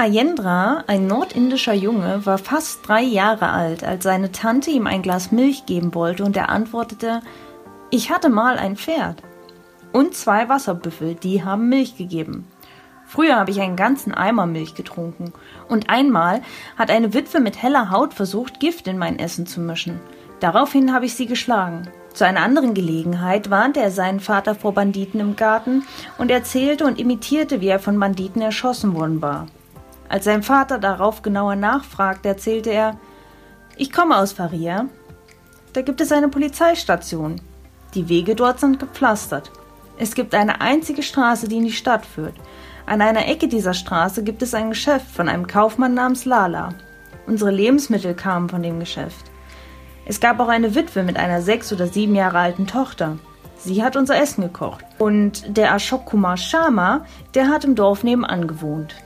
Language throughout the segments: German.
Ayendra, ein nordindischer Junge, war fast drei Jahre alt, als seine Tante ihm ein Glas Milch geben wollte und er antwortete, ich hatte mal ein Pferd. Und zwei Wasserbüffel, die haben Milch gegeben. Früher habe ich einen ganzen Eimer Milch getrunken. Und einmal hat eine Witwe mit heller Haut versucht, Gift in mein Essen zu mischen. Daraufhin habe ich sie geschlagen. Zu einer anderen Gelegenheit warnte er seinen Vater vor Banditen im Garten und erzählte und imitierte, wie er von Banditen erschossen worden war. Als sein Vater darauf genauer nachfragte, erzählte er, ich komme aus Faria. Da gibt es eine Polizeistation. Die Wege dort sind gepflastert. Es gibt eine einzige Straße, die in die Stadt führt. An einer Ecke dieser Straße gibt es ein Geschäft von einem Kaufmann namens Lala. Unsere Lebensmittel kamen von dem Geschäft. Es gab auch eine Witwe mit einer sechs oder sieben Jahre alten Tochter. Sie hat unser Essen gekocht. Und der Ashok Kumar Sharma, der hat im Dorf nebenan gewohnt.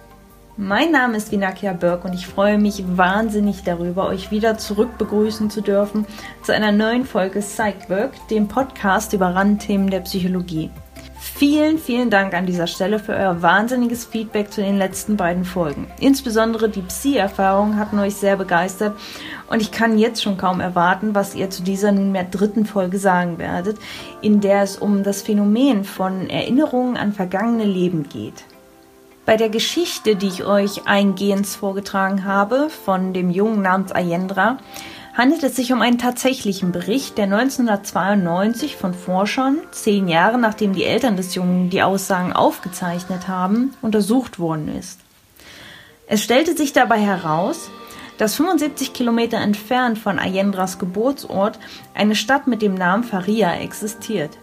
Mein Name ist Vinakia Burke und ich freue mich wahnsinnig darüber, euch wieder zurück begrüßen zu dürfen zu einer neuen Folge Psychwork, dem Podcast über Randthemen der Psychologie. Vielen, vielen Dank an dieser Stelle für euer wahnsinniges Feedback zu den letzten beiden Folgen. Insbesondere die Psi-Erfahrungen hatten euch sehr begeistert und ich kann jetzt schon kaum erwarten, was ihr zu dieser nunmehr dritten Folge sagen werdet, in der es um das Phänomen von Erinnerungen an vergangene Leben geht. Bei der Geschichte, die ich euch eingehend vorgetragen habe, von dem Jungen namens Ayendra, handelt es sich um einen tatsächlichen Bericht, der 1992 von Forschern, zehn Jahre nachdem die Eltern des Jungen die Aussagen aufgezeichnet haben, untersucht worden ist. Es stellte sich dabei heraus, dass 75 Kilometer entfernt von Ayendras Geburtsort eine Stadt mit dem Namen Faria existiert.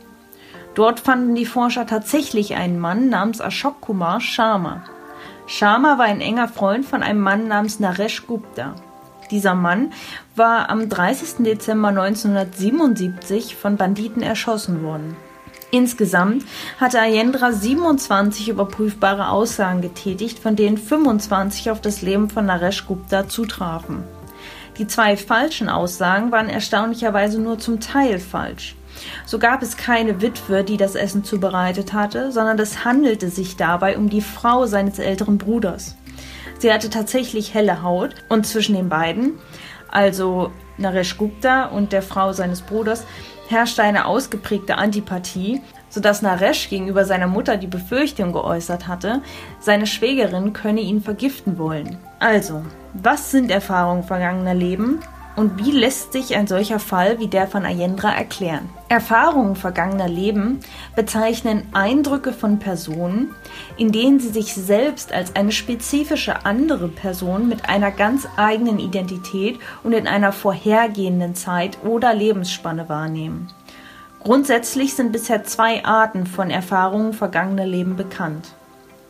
Dort fanden die Forscher tatsächlich einen Mann namens Ashok Kumar Sharma. Sharma war ein enger Freund von einem Mann namens Naresh Gupta. Dieser Mann war am 30. Dezember 1977 von Banditen erschossen worden. Insgesamt hatte Ayendra 27 überprüfbare Aussagen getätigt, von denen 25 auf das Leben von Naresh Gupta zutrafen. Die zwei falschen Aussagen waren erstaunlicherweise nur zum Teil falsch. So gab es keine Witwe, die das Essen zubereitet hatte, sondern es handelte sich dabei um die Frau seines älteren Bruders. Sie hatte tatsächlich helle Haut und zwischen den beiden, also Naresh Gupta und der Frau seines Bruders, herrschte eine ausgeprägte Antipathie, sodass Naresh gegenüber seiner Mutter die Befürchtung geäußert hatte, seine Schwägerin könne ihn vergiften wollen. Also, was sind Erfahrungen vergangener Leben und wie lässt sich ein solcher Fall wie der von Ayendra erklären? Erfahrungen vergangener Leben bezeichnen Eindrücke von Personen, in denen sie sich selbst als eine spezifische andere Person mit einer ganz eigenen Identität und in einer vorhergehenden Zeit oder Lebensspanne wahrnehmen. Grundsätzlich sind bisher zwei Arten von Erfahrungen vergangener Leben bekannt.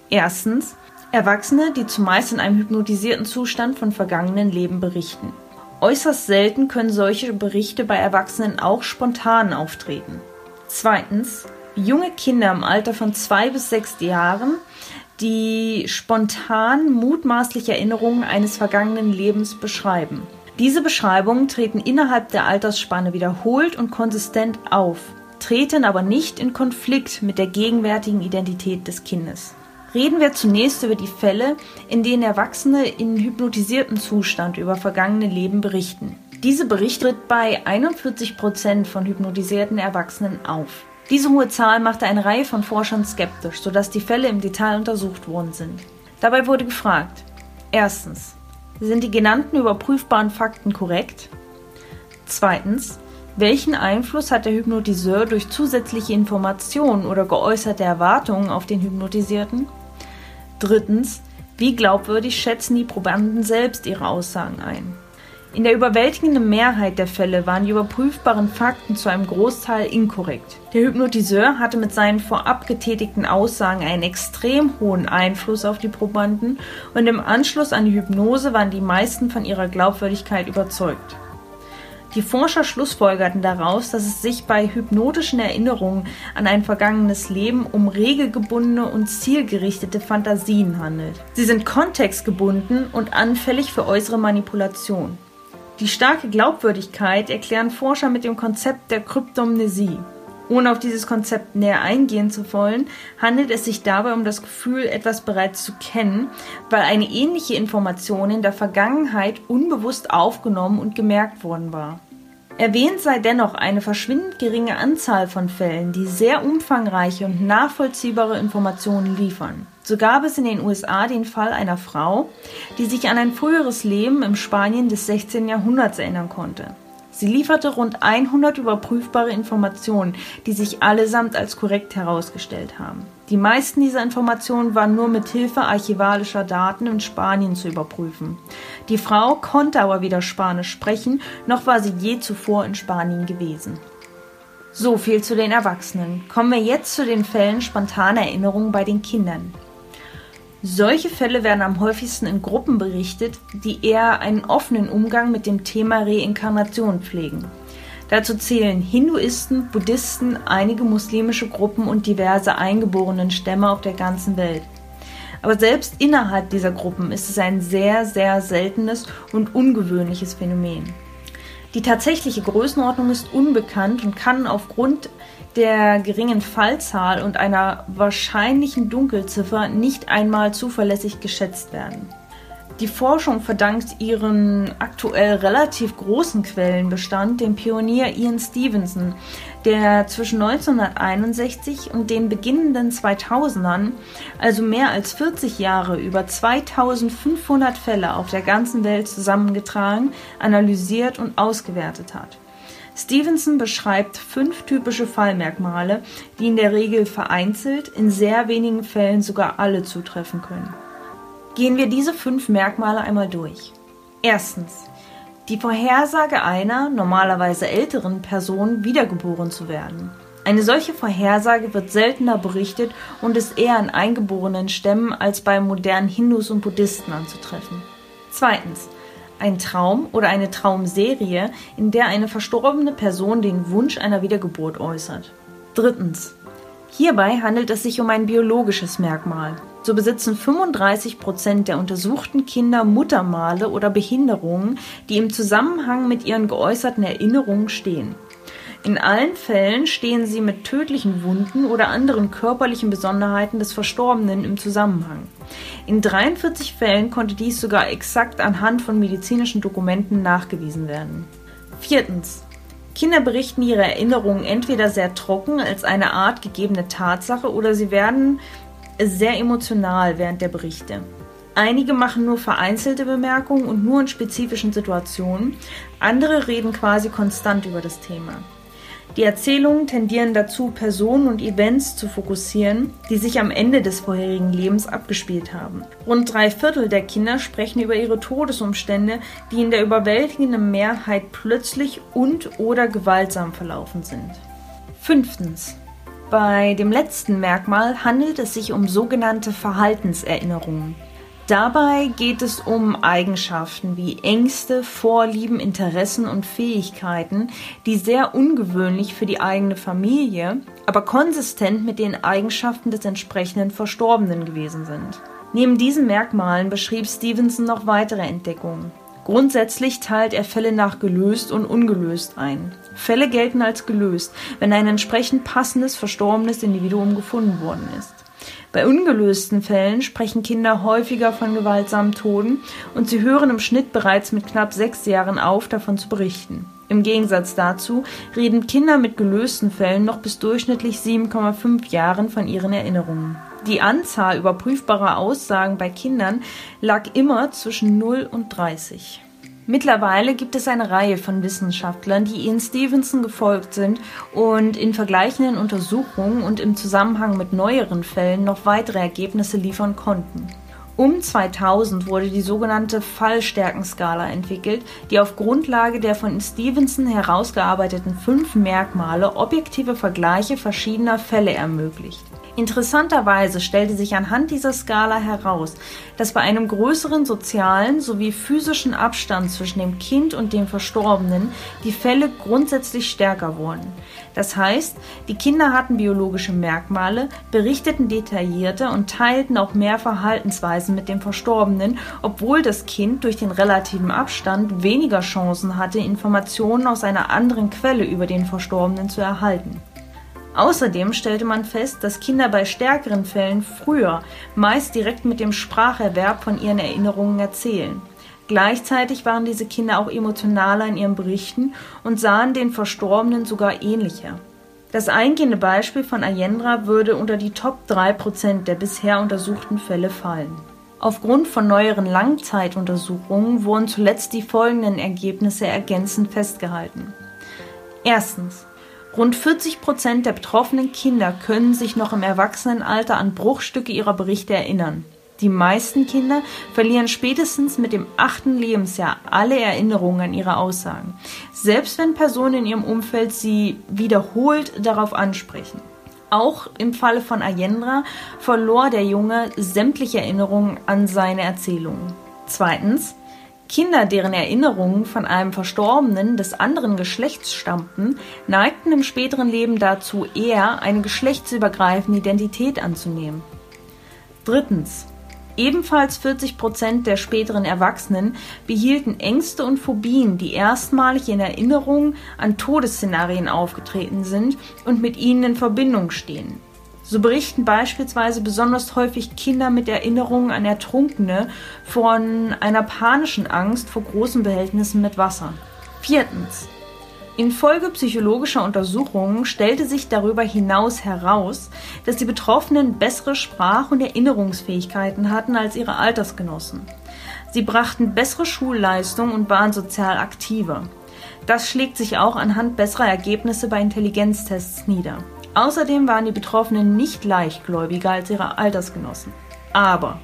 Erstens Erwachsene, die zumeist in einem hypnotisierten Zustand von vergangenen Leben berichten. Äußerst selten können solche Berichte bei Erwachsenen auch spontan auftreten. Zweitens, junge Kinder im Alter von zwei bis sechs Jahren, die spontan mutmaßliche Erinnerungen eines vergangenen Lebens beschreiben. Diese Beschreibungen treten innerhalb der Altersspanne wiederholt und konsistent auf, treten aber nicht in Konflikt mit der gegenwärtigen Identität des Kindes. Reden wir zunächst über die Fälle, in denen Erwachsene in hypnotisiertem Zustand über vergangene Leben berichten. Diese Bericht tritt bei 41 Prozent von hypnotisierten Erwachsenen auf. Diese hohe Zahl machte eine Reihe von Forschern skeptisch, sodass die Fälle im Detail untersucht worden sind. Dabei wurde gefragt: Erstens, sind die genannten überprüfbaren Fakten korrekt? Zweitens, welchen Einfluss hat der Hypnotiseur durch zusätzliche Informationen oder geäußerte Erwartungen auf den Hypnotisierten? Drittens, wie glaubwürdig schätzen die Probanden selbst ihre Aussagen ein? In der überwältigenden Mehrheit der Fälle waren die überprüfbaren Fakten zu einem Großteil inkorrekt. Der Hypnotiseur hatte mit seinen vorab getätigten Aussagen einen extrem hohen Einfluss auf die Probanden und im Anschluss an die Hypnose waren die meisten von ihrer Glaubwürdigkeit überzeugt. Die Forscher schlussfolgerten daraus, dass es sich bei hypnotischen Erinnerungen an ein vergangenes Leben um regelgebundene und zielgerichtete Fantasien handelt. Sie sind kontextgebunden und anfällig für äußere Manipulation. Die starke Glaubwürdigkeit erklären Forscher mit dem Konzept der Kryptomnesie. Ohne auf dieses Konzept näher eingehen zu wollen, handelt es sich dabei um das Gefühl, etwas bereits zu kennen, weil eine ähnliche Information in der Vergangenheit unbewusst aufgenommen und gemerkt worden war. Erwähnt sei dennoch eine verschwindend geringe Anzahl von Fällen, die sehr umfangreiche und nachvollziehbare Informationen liefern. So gab es in den USA den Fall einer Frau, die sich an ein früheres Leben im Spanien des 16. Jahrhunderts erinnern konnte. Sie lieferte rund 100 überprüfbare Informationen, die sich allesamt als korrekt herausgestellt haben. Die meisten dieser Informationen waren nur mit Hilfe archivalischer Daten in Spanien zu überprüfen. Die Frau konnte aber weder Spanisch sprechen, noch war sie je zuvor in Spanien gewesen. So viel zu den Erwachsenen. Kommen wir jetzt zu den Fällen spontaner Erinnerungen bei den Kindern. Solche Fälle werden am häufigsten in Gruppen berichtet, die eher einen offenen Umgang mit dem Thema Reinkarnation pflegen. Dazu zählen Hinduisten, Buddhisten, einige muslimische Gruppen und diverse eingeborenen Stämme auf der ganzen Welt. Aber selbst innerhalb dieser Gruppen ist es ein sehr, sehr seltenes und ungewöhnliches Phänomen. Die tatsächliche Größenordnung ist unbekannt und kann aufgrund der geringen Fallzahl und einer wahrscheinlichen Dunkelziffer nicht einmal zuverlässig geschätzt werden. Die Forschung verdankt ihren aktuell relativ großen Quellenbestand dem Pionier Ian Stevenson, der zwischen 1961 und den beginnenden 2000ern, also mehr als 40 Jahre, über 2500 Fälle auf der ganzen Welt zusammengetragen, analysiert und ausgewertet hat. Stevenson beschreibt fünf typische Fallmerkmale, die in der Regel vereinzelt, in sehr wenigen Fällen sogar alle zutreffen können. Gehen wir diese fünf Merkmale einmal durch. Erstens. Die Vorhersage einer, normalerweise älteren Person, wiedergeboren zu werden. Eine solche Vorhersage wird seltener berichtet und ist eher in eingeborenen Stämmen als bei modernen Hindus und Buddhisten anzutreffen. Zweitens ein Traum oder eine Traumserie, in der eine verstorbene Person den Wunsch einer Wiedergeburt äußert. Drittens. Hierbei handelt es sich um ein biologisches Merkmal. So besitzen 35 Prozent der untersuchten Kinder Muttermale oder Behinderungen, die im Zusammenhang mit ihren geäußerten Erinnerungen stehen. In allen Fällen stehen sie mit tödlichen Wunden oder anderen körperlichen Besonderheiten des Verstorbenen im Zusammenhang. In 43 Fällen konnte dies sogar exakt anhand von medizinischen Dokumenten nachgewiesen werden. Viertens. Kinder berichten ihre Erinnerungen entweder sehr trocken als eine Art gegebene Tatsache oder sie werden sehr emotional während der Berichte. Einige machen nur vereinzelte Bemerkungen und nur in spezifischen Situationen, andere reden quasi konstant über das Thema. Die Erzählungen tendieren dazu, Personen und Events zu fokussieren, die sich am Ende des vorherigen Lebens abgespielt haben. Rund drei Viertel der Kinder sprechen über ihre Todesumstände, die in der überwältigenden Mehrheit plötzlich und oder gewaltsam verlaufen sind. Fünftens. Bei dem letzten Merkmal handelt es sich um sogenannte Verhaltenserinnerungen. Dabei geht es um Eigenschaften wie Ängste, Vorlieben, Interessen und Fähigkeiten, die sehr ungewöhnlich für die eigene Familie, aber konsistent mit den Eigenschaften des entsprechenden Verstorbenen gewesen sind. Neben diesen Merkmalen beschrieb Stevenson noch weitere Entdeckungen. Grundsätzlich teilt er Fälle nach gelöst und ungelöst ein. Fälle gelten als gelöst, wenn ein entsprechend passendes verstorbenes Individuum gefunden worden ist. Bei ungelösten Fällen sprechen Kinder häufiger von gewaltsamen Toden und sie hören im Schnitt bereits mit knapp sechs Jahren auf, davon zu berichten. Im Gegensatz dazu reden Kinder mit gelösten Fällen noch bis durchschnittlich 7,5 Jahren von ihren Erinnerungen. Die Anzahl überprüfbarer Aussagen bei Kindern lag immer zwischen 0 und 30. Mittlerweile gibt es eine Reihe von Wissenschaftlern, die Ian Stevenson gefolgt sind und in vergleichenden Untersuchungen und im Zusammenhang mit neueren Fällen noch weitere Ergebnisse liefern konnten. Um 2000 wurde die sogenannte Fallstärkenskala entwickelt, die auf Grundlage der von Stevenson herausgearbeiteten fünf Merkmale objektive Vergleiche verschiedener Fälle ermöglicht. Interessanterweise stellte sich anhand dieser Skala heraus, dass bei einem größeren sozialen sowie physischen Abstand zwischen dem Kind und dem Verstorbenen die Fälle grundsätzlich stärker wurden. Das heißt, die Kinder hatten biologische Merkmale, berichteten detaillierter und teilten auch mehr Verhaltensweisen mit dem Verstorbenen, obwohl das Kind durch den relativen Abstand weniger Chancen hatte, Informationen aus einer anderen Quelle über den Verstorbenen zu erhalten. Außerdem stellte man fest, dass Kinder bei stärkeren Fällen früher, meist direkt mit dem Spracherwerb von ihren Erinnerungen erzählen. Gleichzeitig waren diese Kinder auch emotionaler in ihren Berichten und sahen den Verstorbenen sogar ähnlicher. Das eingehende Beispiel von Ayendra würde unter die Top 3% der bisher untersuchten Fälle fallen. Aufgrund von neueren Langzeituntersuchungen wurden zuletzt die folgenden Ergebnisse ergänzend festgehalten. Erstens. Rund 40 Prozent der betroffenen Kinder können sich noch im Erwachsenenalter an Bruchstücke ihrer Berichte erinnern. Die meisten Kinder verlieren spätestens mit dem achten Lebensjahr alle Erinnerungen an ihre Aussagen, selbst wenn Personen in ihrem Umfeld sie wiederholt darauf ansprechen. Auch im Falle von Ayendra verlor der Junge sämtliche Erinnerungen an seine Erzählungen. Zweitens, Kinder, deren Erinnerungen von einem Verstorbenen des anderen Geschlechts stammten, neigten im späteren Leben dazu, eher eine geschlechtsübergreifende Identität anzunehmen. Drittens. Ebenfalls 40 Prozent der späteren Erwachsenen behielten Ängste und Phobien, die erstmalig in Erinnerung an Todesszenarien aufgetreten sind und mit ihnen in Verbindung stehen. So berichten beispielsweise besonders häufig Kinder mit Erinnerungen an Ertrunkene von einer panischen Angst vor großen Behältnissen mit Wasser. Viertens. Infolge psychologischer Untersuchungen stellte sich darüber hinaus heraus, dass die Betroffenen bessere Sprach- und Erinnerungsfähigkeiten hatten als ihre Altersgenossen. Sie brachten bessere Schulleistungen und waren sozial aktiver. Das schlägt sich auch anhand besserer Ergebnisse bei Intelligenztests nieder. Außerdem waren die Betroffenen nicht leichtgläubiger als ihre Altersgenossen. Aber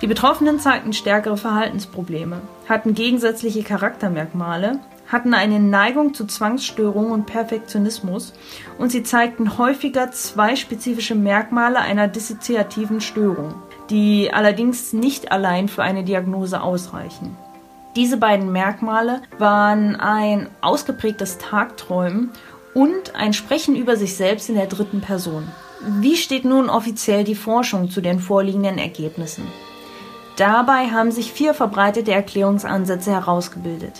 die Betroffenen zeigten stärkere Verhaltensprobleme, hatten gegensätzliche Charaktermerkmale, hatten eine Neigung zu Zwangsstörungen und Perfektionismus und sie zeigten häufiger zwei spezifische Merkmale einer dissoziativen Störung, die allerdings nicht allein für eine Diagnose ausreichen. Diese beiden Merkmale waren ein ausgeprägtes Tagträumen und ein Sprechen über sich selbst in der dritten Person. Wie steht nun offiziell die Forschung zu den vorliegenden Ergebnissen? Dabei haben sich vier verbreitete Erklärungsansätze herausgebildet.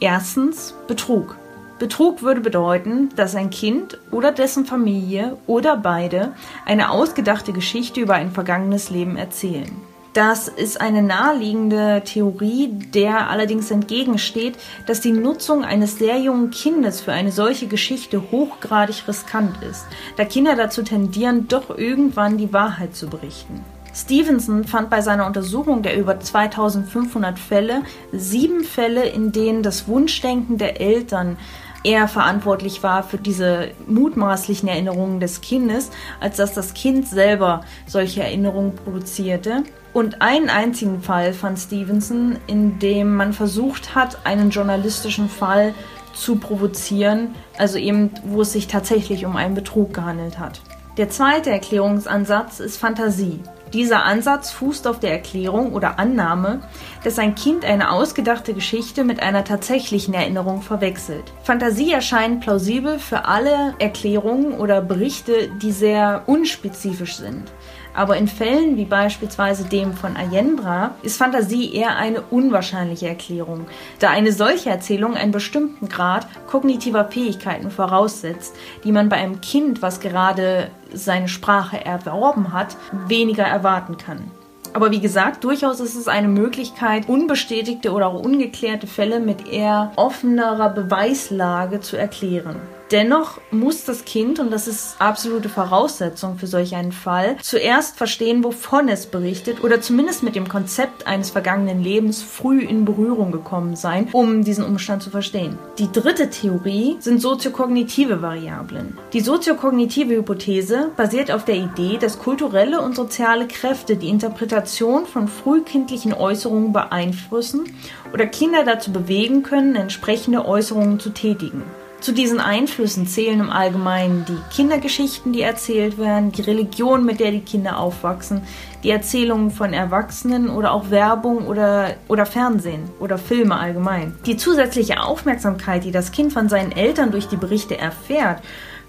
Erstens Betrug. Betrug würde bedeuten, dass ein Kind oder dessen Familie oder beide eine ausgedachte Geschichte über ein vergangenes Leben erzählen. Das ist eine naheliegende Theorie, der allerdings entgegensteht, dass die Nutzung eines sehr jungen Kindes für eine solche Geschichte hochgradig riskant ist, da Kinder dazu tendieren, doch irgendwann die Wahrheit zu berichten. Stevenson fand bei seiner Untersuchung der über 2500 Fälle sieben Fälle, in denen das Wunschdenken der Eltern eher verantwortlich war für diese mutmaßlichen Erinnerungen des Kindes, als dass das Kind selber solche Erinnerungen produzierte. Und einen einzigen Fall fand Stevenson, in dem man versucht hat, einen journalistischen Fall zu provozieren, also eben, wo es sich tatsächlich um einen Betrug gehandelt hat. Der zweite Erklärungsansatz ist Fantasie. Dieser Ansatz fußt auf der Erklärung oder Annahme, dass ein Kind eine ausgedachte Geschichte mit einer tatsächlichen Erinnerung verwechselt. Fantasie erscheint plausibel für alle Erklärungen oder Berichte, die sehr unspezifisch sind. Aber in Fällen wie beispielsweise dem von Ayendra ist Fantasie eher eine unwahrscheinliche Erklärung, da eine solche Erzählung einen bestimmten Grad kognitiver Fähigkeiten voraussetzt, die man bei einem Kind, was gerade seine Sprache erworben hat, weniger erwarten kann. Aber wie gesagt, durchaus ist es eine Möglichkeit, unbestätigte oder auch ungeklärte Fälle mit eher offenerer Beweislage zu erklären. Dennoch muss das Kind, und das ist absolute Voraussetzung für solch einen Fall, zuerst verstehen, wovon es berichtet oder zumindest mit dem Konzept eines vergangenen Lebens früh in Berührung gekommen sein, um diesen Umstand zu verstehen. Die dritte Theorie sind soziokognitive Variablen. Die soziokognitive Hypothese basiert auf der Idee, dass kulturelle und soziale Kräfte die Interpretation von frühkindlichen Äußerungen beeinflussen oder Kinder dazu bewegen können, entsprechende Äußerungen zu tätigen. Zu diesen Einflüssen zählen im Allgemeinen die Kindergeschichten, die erzählt werden, die Religion, mit der die Kinder aufwachsen, die Erzählungen von Erwachsenen oder auch Werbung oder, oder Fernsehen oder Filme allgemein. Die zusätzliche Aufmerksamkeit, die das Kind von seinen Eltern durch die Berichte erfährt,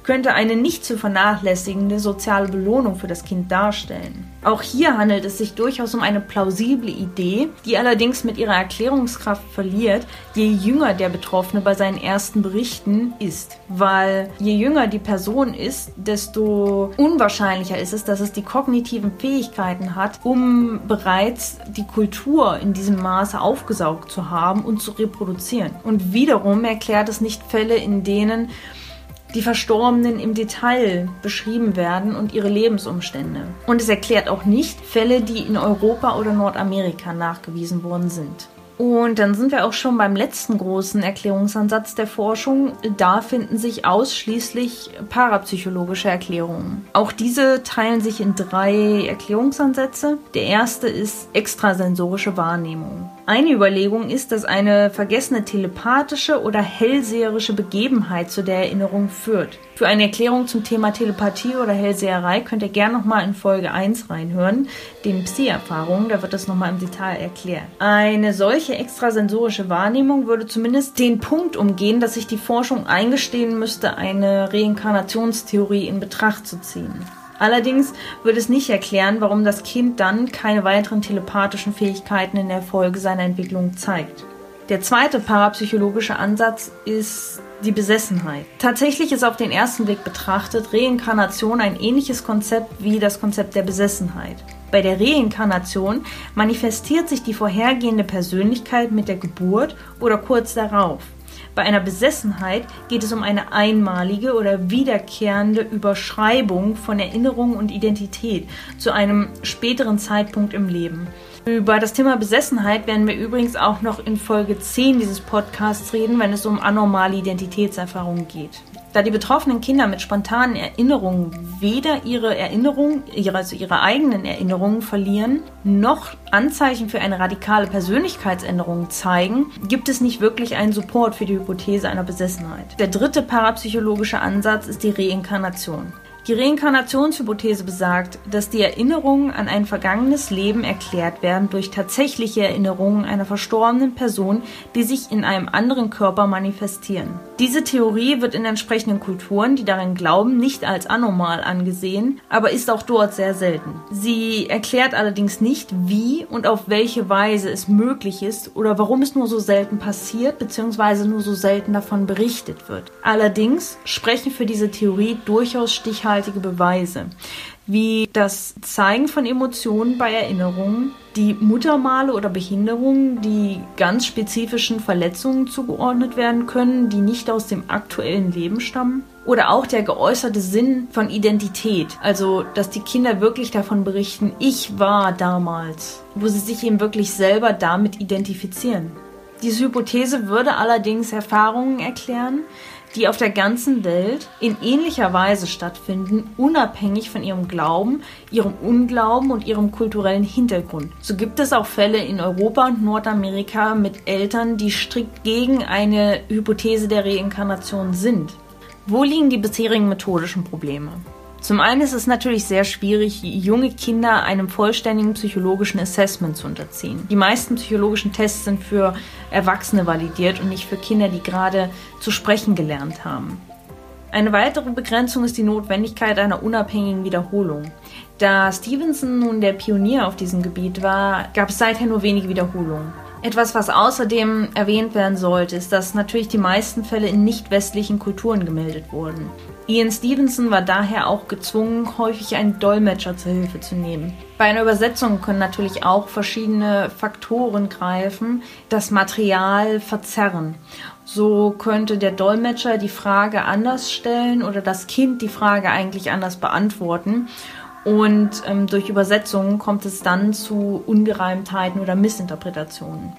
könnte eine nicht zu vernachlässigende soziale Belohnung für das Kind darstellen. Auch hier handelt es sich durchaus um eine plausible Idee, die allerdings mit ihrer Erklärungskraft verliert, je jünger der Betroffene bei seinen ersten Berichten ist. Weil je jünger die Person ist, desto unwahrscheinlicher ist es, dass es die kognitiven Fähigkeiten hat, um bereits die Kultur in diesem Maße aufgesaugt zu haben und zu reproduzieren. Und wiederum erklärt es nicht Fälle, in denen die Verstorbenen im Detail beschrieben werden und ihre Lebensumstände. Und es erklärt auch nicht Fälle, die in Europa oder Nordamerika nachgewiesen worden sind. Und dann sind wir auch schon beim letzten großen Erklärungsansatz der Forschung. Da finden sich ausschließlich parapsychologische Erklärungen. Auch diese teilen sich in drei Erklärungsansätze. Der erste ist extrasensorische Wahrnehmung. Eine Überlegung ist, dass eine vergessene telepathische oder hellseherische Begebenheit zu der Erinnerung führt. Für eine Erklärung zum Thema Telepathie oder Hellseherei könnt ihr gerne nochmal in Folge 1 reinhören, den Psi-Erfahrungen, da wird das nochmal im Detail erklärt. Eine solche extrasensorische Wahrnehmung würde zumindest den Punkt umgehen, dass sich die Forschung eingestehen müsste, eine Reinkarnationstheorie in Betracht zu ziehen. Allerdings würde es nicht erklären, warum das Kind dann keine weiteren telepathischen Fähigkeiten in der Folge seiner Entwicklung zeigt. Der zweite parapsychologische Ansatz ist die Besessenheit. Tatsächlich ist auf den ersten Blick betrachtet Reinkarnation ein ähnliches Konzept wie das Konzept der Besessenheit. Bei der Reinkarnation manifestiert sich die vorhergehende Persönlichkeit mit der Geburt oder kurz darauf. Bei einer Besessenheit geht es um eine einmalige oder wiederkehrende Überschreibung von Erinnerung und Identität zu einem späteren Zeitpunkt im Leben. Über das Thema Besessenheit werden wir übrigens auch noch in Folge 10 dieses Podcasts reden, wenn es um anormale Identitätserfahrungen geht da die betroffenen Kinder mit spontanen Erinnerungen weder ihre Erinnerung, also ihre eigenen Erinnerungen verlieren, noch Anzeichen für eine radikale Persönlichkeitsänderung zeigen, gibt es nicht wirklich einen Support für die Hypothese einer Besessenheit. Der dritte parapsychologische Ansatz ist die Reinkarnation. Die Reinkarnationshypothese besagt, dass die Erinnerungen an ein vergangenes Leben erklärt werden durch tatsächliche Erinnerungen einer verstorbenen Person, die sich in einem anderen Körper manifestieren. Diese Theorie wird in entsprechenden Kulturen, die daran glauben, nicht als anormal angesehen, aber ist auch dort sehr selten. Sie erklärt allerdings nicht, wie und auf welche Weise es möglich ist oder warum es nur so selten passiert bzw. nur so selten davon berichtet wird. Allerdings sprechen für diese Theorie durchaus stichhaltige stichhaltige Beweise, wie das Zeigen von Emotionen bei Erinnerungen, die Muttermale oder Behinderungen, die ganz spezifischen Verletzungen zugeordnet werden können, die nicht aus dem aktuellen Leben stammen. Oder auch der geäußerte Sinn von Identität, also dass die Kinder wirklich davon berichten, ich war damals, wo sie sich eben wirklich selber damit identifizieren. Diese Hypothese würde allerdings Erfahrungen erklären, die auf der ganzen Welt in ähnlicher Weise stattfinden, unabhängig von ihrem Glauben, ihrem Unglauben und ihrem kulturellen Hintergrund. So gibt es auch Fälle in Europa und Nordamerika mit Eltern, die strikt gegen eine Hypothese der Reinkarnation sind. Wo liegen die bisherigen methodischen Probleme? Zum einen ist es natürlich sehr schwierig, junge Kinder einem vollständigen psychologischen Assessment zu unterziehen. Die meisten psychologischen Tests sind für Erwachsene validiert und nicht für Kinder, die gerade zu sprechen gelernt haben. Eine weitere Begrenzung ist die Notwendigkeit einer unabhängigen Wiederholung. Da Stevenson nun der Pionier auf diesem Gebiet war, gab es seither nur wenige Wiederholungen. Etwas, was außerdem erwähnt werden sollte, ist, dass natürlich die meisten Fälle in nicht westlichen Kulturen gemeldet wurden. Ian Stevenson war daher auch gezwungen, häufig einen Dolmetscher zur Hilfe zu nehmen. Bei einer Übersetzung können natürlich auch verschiedene Faktoren greifen, das Material verzerren. So könnte der Dolmetscher die Frage anders stellen oder das Kind die Frage eigentlich anders beantworten. Und ähm, durch Übersetzungen kommt es dann zu Ungereimtheiten oder Missinterpretationen.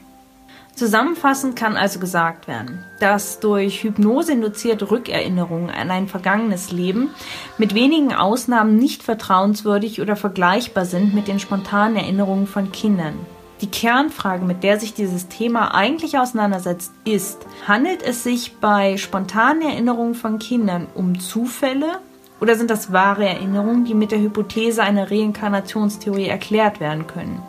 Zusammenfassend kann also gesagt werden, dass durch Hypnose induzierte Rückerinnerungen an ein vergangenes Leben mit wenigen Ausnahmen nicht vertrauenswürdig oder vergleichbar sind mit den spontanen Erinnerungen von Kindern. Die Kernfrage, mit der sich dieses Thema eigentlich auseinandersetzt, ist, handelt es sich bei spontanen Erinnerungen von Kindern um Zufälle oder sind das wahre Erinnerungen, die mit der Hypothese einer Reinkarnationstheorie erklärt werden können?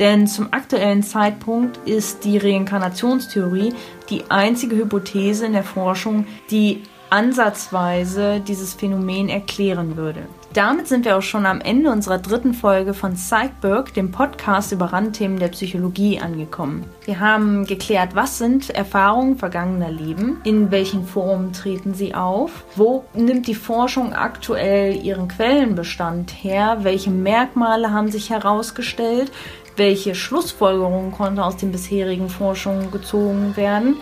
Denn zum aktuellen Zeitpunkt ist die Reinkarnationstheorie die einzige Hypothese in der Forschung, die ansatzweise dieses Phänomen erklären würde. Damit sind wir auch schon am Ende unserer dritten Folge von Psychberg, dem Podcast über Randthemen der Psychologie, angekommen. Wir haben geklärt, was sind Erfahrungen vergangener Leben, in welchen Formen treten sie auf, wo nimmt die Forschung aktuell ihren Quellenbestand her, welche Merkmale haben sich herausgestellt, welche Schlussfolgerungen konnte aus den bisherigen Forschungen gezogen werden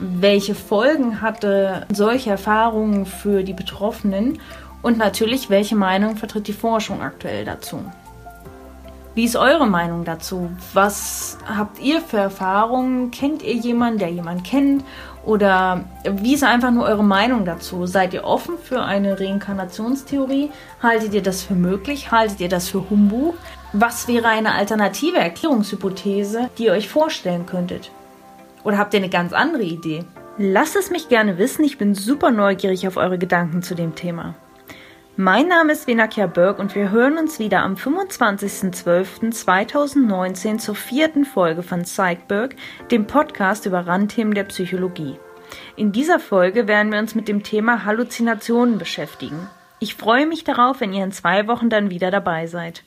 welche Folgen hatte solche Erfahrungen für die Betroffenen und natürlich, welche Meinung vertritt die Forschung aktuell dazu. Wie ist eure Meinung dazu? Was habt ihr für Erfahrungen? Kennt ihr jemanden, der jemanden kennt? Oder wie ist einfach nur eure Meinung dazu? Seid ihr offen für eine Reinkarnationstheorie? Haltet ihr das für möglich? Haltet ihr das für Humbug? Was wäre eine alternative Erklärungshypothese, die ihr euch vorstellen könntet? Oder habt ihr eine ganz andere Idee? Lasst es mich gerne wissen, ich bin super neugierig auf eure Gedanken zu dem Thema. Mein Name ist Venakia Berg und wir hören uns wieder am 25.12.2019 zur vierten Folge von Psychberg, dem Podcast über Randthemen der Psychologie. In dieser Folge werden wir uns mit dem Thema Halluzinationen beschäftigen. Ich freue mich darauf, wenn ihr in zwei Wochen dann wieder dabei seid.